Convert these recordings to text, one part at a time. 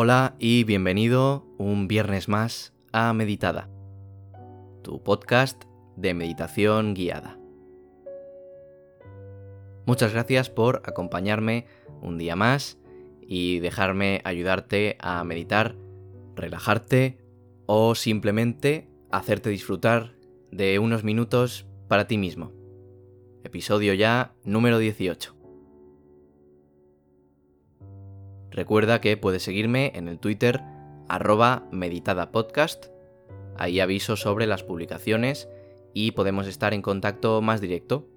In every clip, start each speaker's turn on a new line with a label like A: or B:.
A: Hola y bienvenido un viernes más a Meditada, tu podcast de meditación guiada. Muchas gracias por acompañarme un día más y dejarme ayudarte a meditar, relajarte o simplemente hacerte disfrutar de unos minutos para ti mismo. Episodio ya número 18. Recuerda que puedes seguirme en el Twitter arroba meditadapodcast. Ahí aviso sobre las publicaciones y podemos estar en contacto más directo.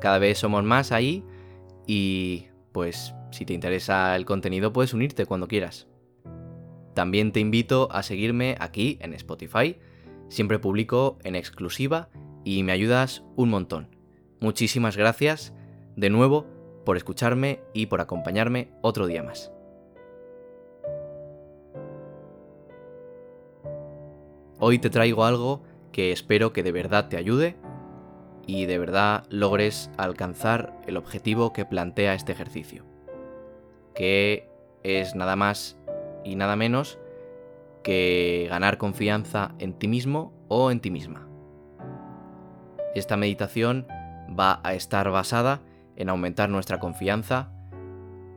A: Cada vez somos más ahí y pues si te interesa el contenido puedes unirte cuando quieras. También te invito a seguirme aquí en Spotify. Siempre publico en exclusiva y me ayudas un montón. Muchísimas gracias de nuevo por escucharme y por acompañarme otro día más. Hoy te traigo algo que espero que de verdad te ayude y de verdad logres alcanzar el objetivo que plantea este ejercicio, que es nada más y nada menos que ganar confianza en ti mismo o en ti misma. Esta meditación va a estar basada en aumentar nuestra confianza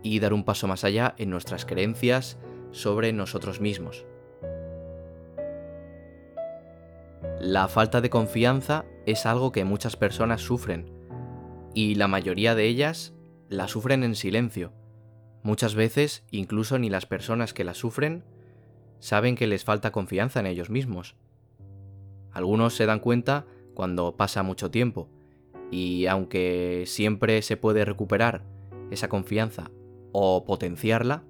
A: y dar un paso más allá en nuestras creencias sobre nosotros mismos. La falta de confianza es algo que muchas personas sufren y la mayoría de ellas la sufren en silencio Muchas veces incluso ni las personas que la sufren saben que les falta confianza en ellos mismos. Algunos se dan cuenta cuando pasa mucho tiempo, y aunque siempre se puede recuperar esa confianza o potenciarla,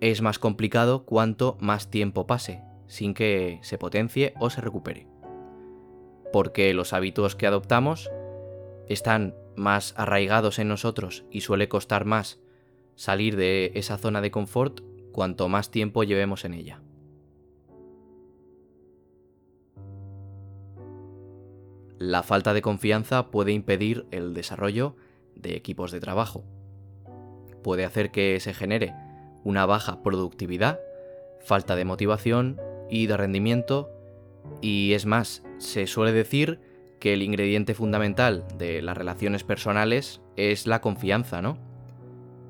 A: es más complicado cuanto más tiempo pase sin que se potencie o se recupere. Porque los hábitos que adoptamos están más arraigados en nosotros y suele costar más salir de esa zona de confort cuanto más tiempo llevemos en ella. La falta de confianza puede impedir el desarrollo de equipos de trabajo. Puede hacer que se genere una baja productividad, falta de motivación y de rendimiento, y es más, se suele decir que el ingrediente fundamental de las relaciones personales es la confianza, ¿no?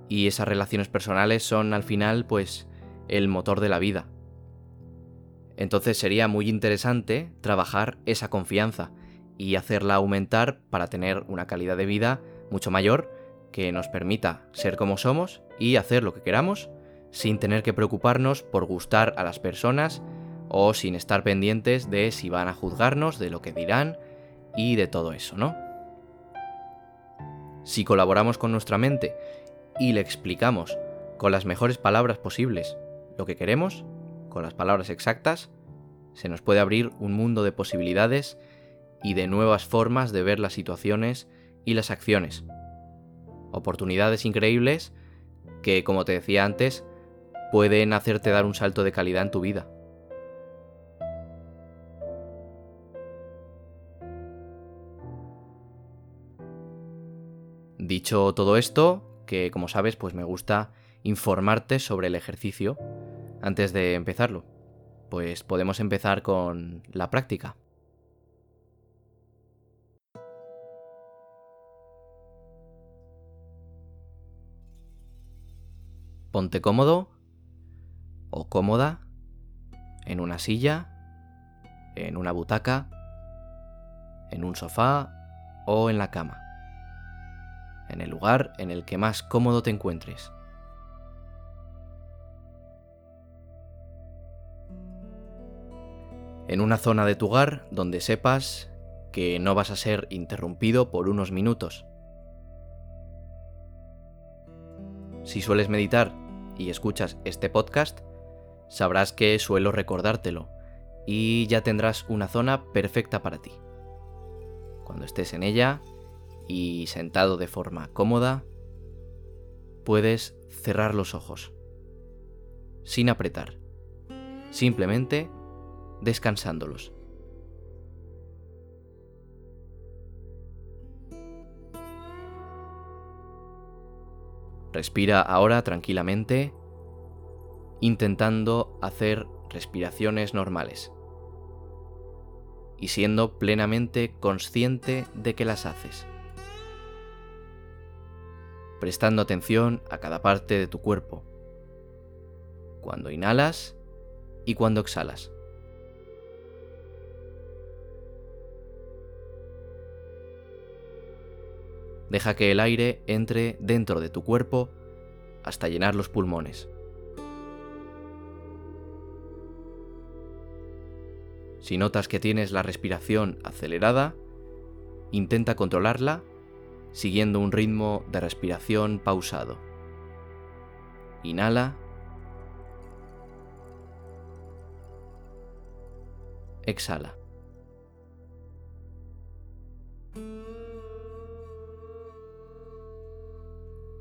A: y esas relaciones personales son al final pues el motor de la vida. Entonces sería muy interesante trabajar esa confianza y hacerla aumentar para tener una calidad de vida mucho mayor que nos permita ser como somos y hacer lo que queramos sin tener que preocuparnos por gustar a las personas o sin estar pendientes de si van a juzgarnos, de lo que dirán y de todo eso, ¿no? Si colaboramos con nuestra mente y le explicamos con las mejores palabras posibles lo que queremos, con las palabras exactas, se nos puede abrir un mundo de posibilidades y de nuevas formas de ver las situaciones y las acciones. Oportunidades increíbles que, como te decía antes, pueden hacerte dar un salto de calidad en tu vida. Dicho todo esto, que como sabes pues me gusta informarte sobre el ejercicio antes de empezarlo. Pues podemos empezar con la práctica. Ponte cómodo o cómoda en una silla, en una butaca, en un sofá o en la cama en el lugar en el que más cómodo te encuentres. En una zona de tu hogar donde sepas que no vas a ser interrumpido por unos minutos. Si sueles meditar y escuchas este podcast, sabrás que suelo recordártelo y ya tendrás una zona perfecta para ti. Cuando estés en ella, y sentado de forma cómoda, puedes cerrar los ojos, sin apretar, simplemente descansándolos. Respira ahora tranquilamente intentando hacer respiraciones normales y siendo plenamente consciente de que las haces, prestando atención a cada parte de tu cuerpo, cuando inhalas y cuando exhalas. Deja que el aire entre dentro de tu cuerpo hasta llenar los pulmones. Si notas que tienes la respiración acelerada, intenta controlarla siguiendo un ritmo de respiración pausado. Inhala. Exhala.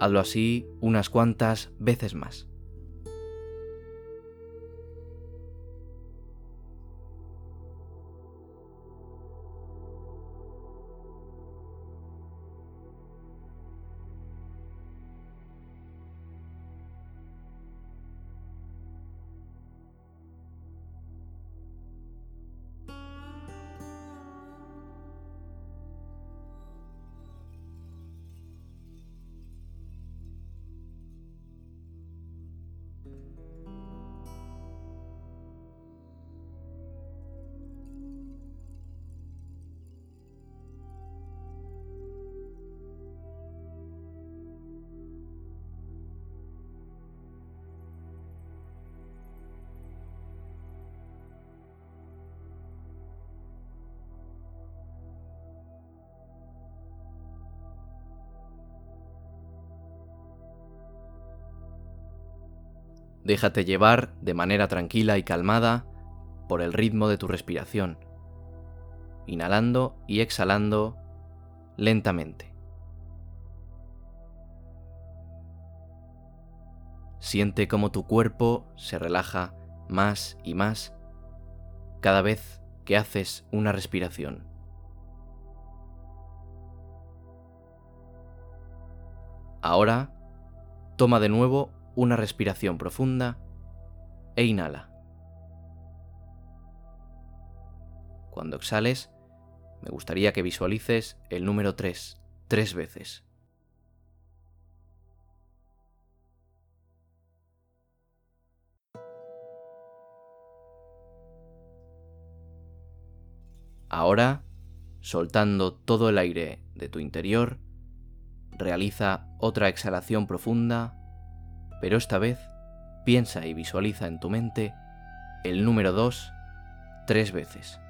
A: Hazlo así unas cuantas veces más. Déjate llevar de manera tranquila y calmada por el ritmo de tu respiración, inhalando y exhalando lentamente. Siente cómo tu cuerpo se relaja más y más cada vez que haces una respiración. Ahora, toma de nuevo una respiración profunda e inhala. Cuando exhales, me gustaría que visualices el número 3 tres veces. Ahora, soltando todo el aire de tu interior, realiza otra exhalación profunda pero esta vez piensa y visualiza en tu mente el número 2 tres veces.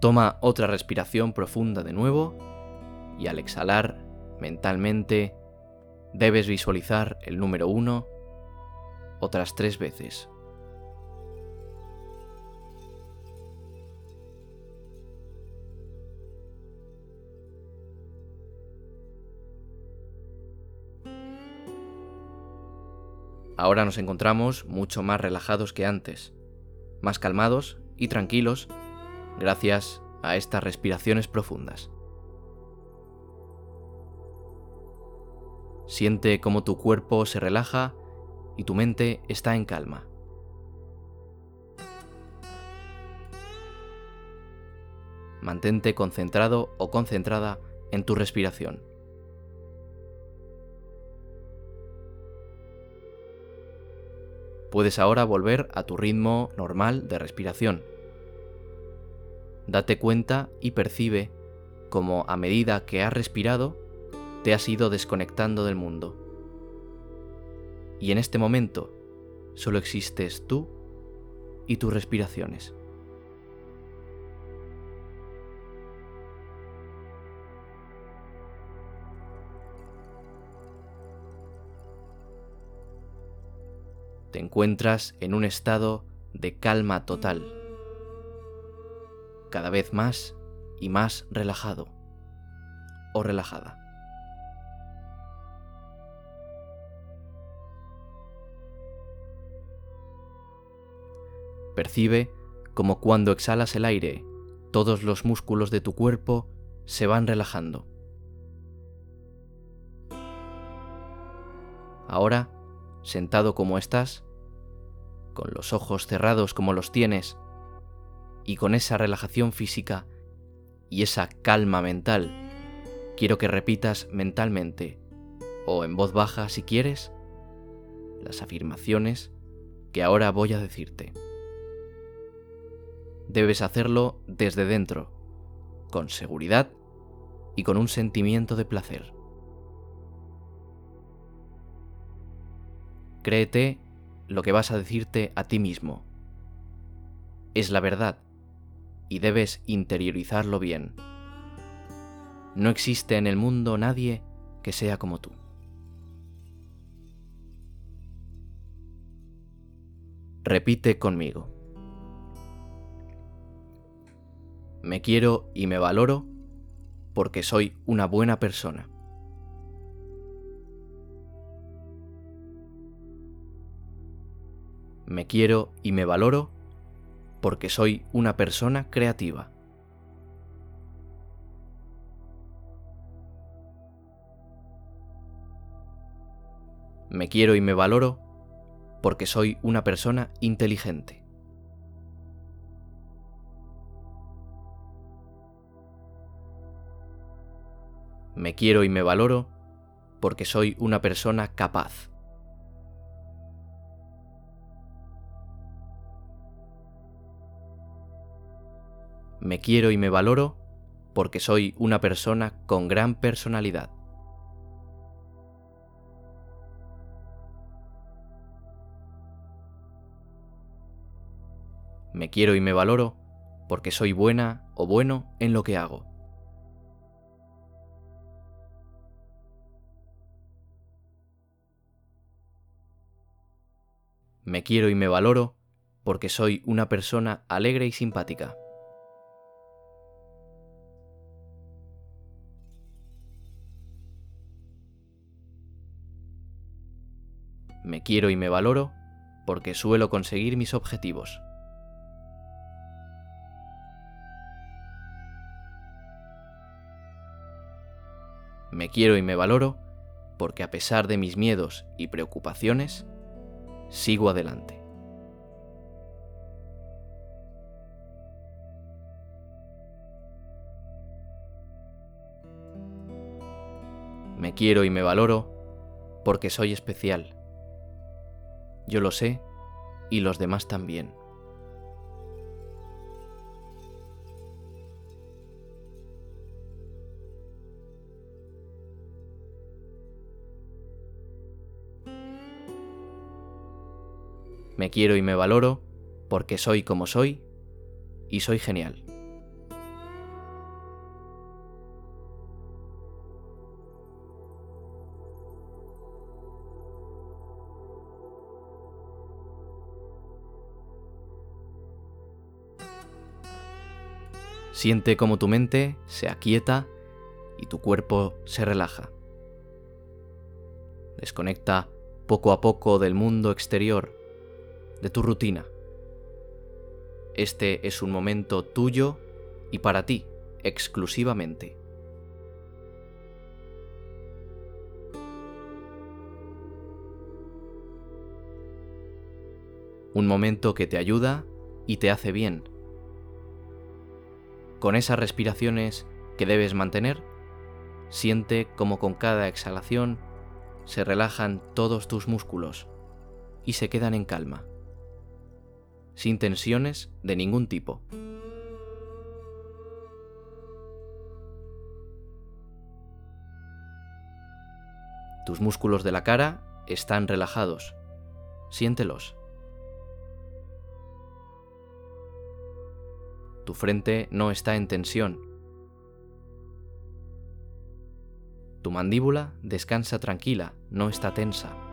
A: Toma otra respiración profunda de nuevo y al exhalar mentalmente debes visualizar el número 1 otras tres veces. Ahora nos encontramos mucho más relajados que antes, más calmados y tranquilos gracias a estas respiraciones profundas. Siente cómo tu cuerpo se relaja y tu mente está en calma. Mantente concentrado o concentrada en tu respiración. Puedes ahora volver a tu ritmo normal de respiración. Date cuenta y percibe cómo a medida que has respirado, te has ido desconectando del mundo. Y en este momento solo existes tú y tus respiraciones. Te encuentras en un estado de calma total, cada vez más y más relajado o relajada. Percibe como cuando exhalas el aire, todos los músculos de tu cuerpo se van relajando. Ahora, sentado como estás, con los ojos cerrados como los tienes, y con esa relajación física y esa calma mental, quiero que repitas mentalmente, o en voz baja si quieres, las afirmaciones que ahora voy a decirte debes hacerlo desde dentro, con seguridad y con un sentimiento de placer. Créete lo que vas a decirte a ti mismo. Es la verdad y debes interiorizarlo bien. No existe en el mundo nadie que sea como tú. Repite conmigo. Me quiero y me valoro porque soy una buena persona. Me quiero y me valoro porque soy una persona creativa. Me quiero y me valoro porque soy una persona inteligente. Me quiero y me valoro porque soy una persona capaz. Me quiero y me valoro porque soy una persona con gran personalidad. Me quiero y me valoro porque soy buena o bueno en lo que hago. Me quiero y me valoro porque soy una persona alegre y simpática. Me quiero y me valoro porque suelo conseguir mis objetivos. Me quiero y me valoro porque a pesar de mis miedos y preocupaciones, sigo adelante. Me quiero y me valoro porque soy especial. Yo lo sé y los demás también. Me quiero y me valoro porque soy como soy y soy genial. Siente como tu mente se aquieta y tu cuerpo se relaja. Desconecta poco a poco del mundo exterior de tu rutina. Este es un momento tuyo y para ti, exclusivamente. Un momento que te ayuda y te hace bien. Con esas respiraciones que debes mantener, siente como con cada exhalación se relajan todos tus músculos y se quedan en calma sin tensiones de ningún tipo. Tus músculos de la cara están relajados. Siéntelos. Tu frente no está en tensión. Tu mandíbula descansa tranquila, no está tensa.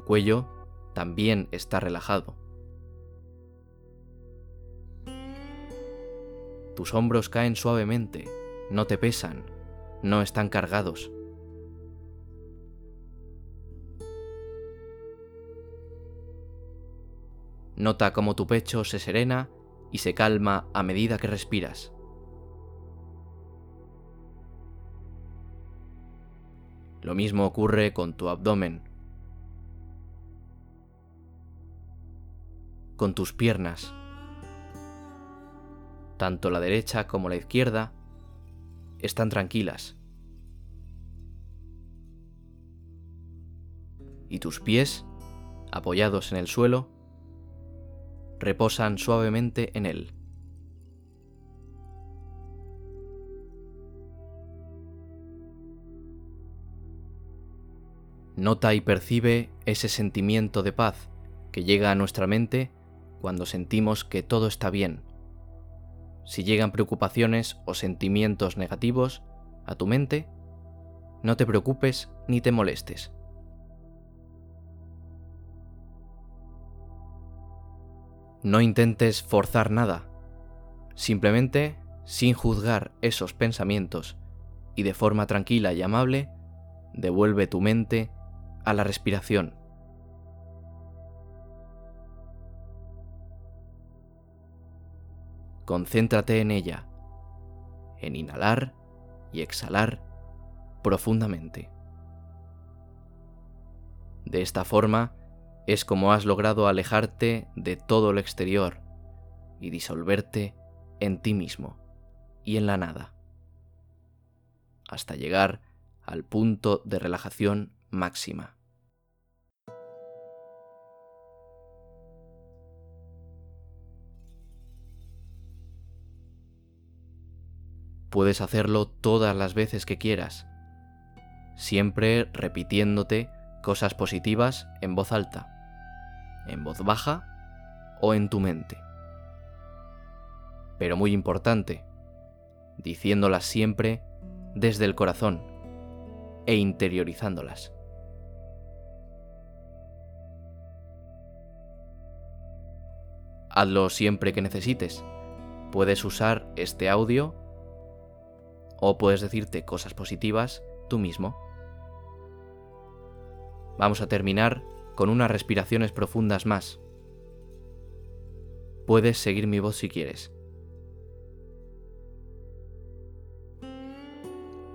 A: Tu cuello también está relajado. Tus hombros caen suavemente, no te pesan, no están cargados. Nota cómo tu pecho se serena y se calma a medida que respiras. Lo mismo ocurre con tu abdomen, con tus piernas. Tanto la derecha como la izquierda están tranquilas. Y tus pies, apoyados en el suelo, reposan suavemente en él. Nota y percibe ese sentimiento de paz que llega a nuestra mente cuando sentimos que todo está bien. Si llegan preocupaciones o sentimientos negativos a tu mente, no te preocupes ni te molestes. No intentes forzar nada. Simplemente, sin juzgar esos pensamientos y de forma tranquila y amable, devuelve tu mente a la respiración. Concéntrate en ella, en inhalar y exhalar profundamente. De esta forma, es como has logrado alejarte de todo lo exterior y disolverte en ti mismo y en la nada, hasta llegar al punto de relajación máxima. Puedes hacerlo todas las veces que quieras, siempre repitiéndote cosas positivas en voz alta, en voz baja o en tu mente. Pero muy importante, diciéndolas siempre desde el corazón e interiorizándolas. Hazlo siempre que necesites. Puedes usar este audio o puedes decirte cosas positivas tú mismo. Vamos a terminar con unas respiraciones profundas más. Puedes seguir mi voz si quieres.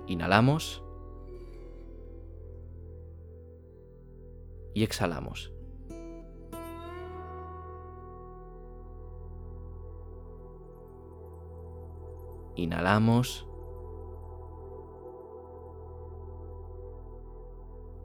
A: Inhalamos y exhalamos. Inhalamos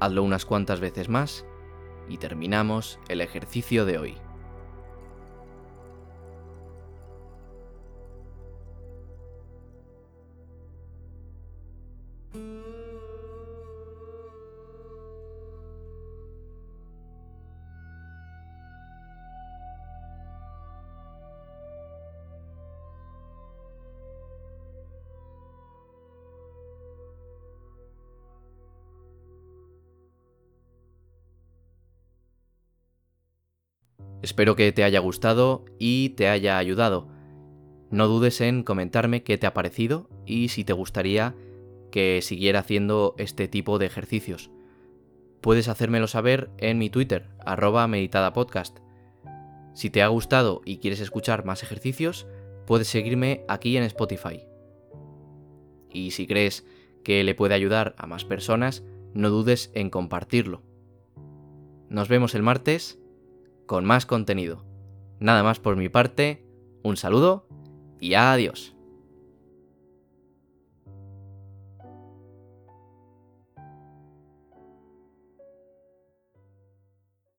A: Hazlo unas cuantas veces más y terminamos el ejercicio de hoy. Espero que te haya gustado y te haya ayudado. No dudes en comentarme qué te ha parecido y si te gustaría que siguiera haciendo este tipo de ejercicios. Puedes hacérmelo saber en mi Twitter, arroba meditadapodcast. Si te ha gustado y quieres escuchar más ejercicios, puedes seguirme aquí en Spotify. Y si crees que le puede ayudar a más personas, no dudes en compartirlo. Nos vemos el martes con más contenido. Nada más por mi parte, un saludo y adiós.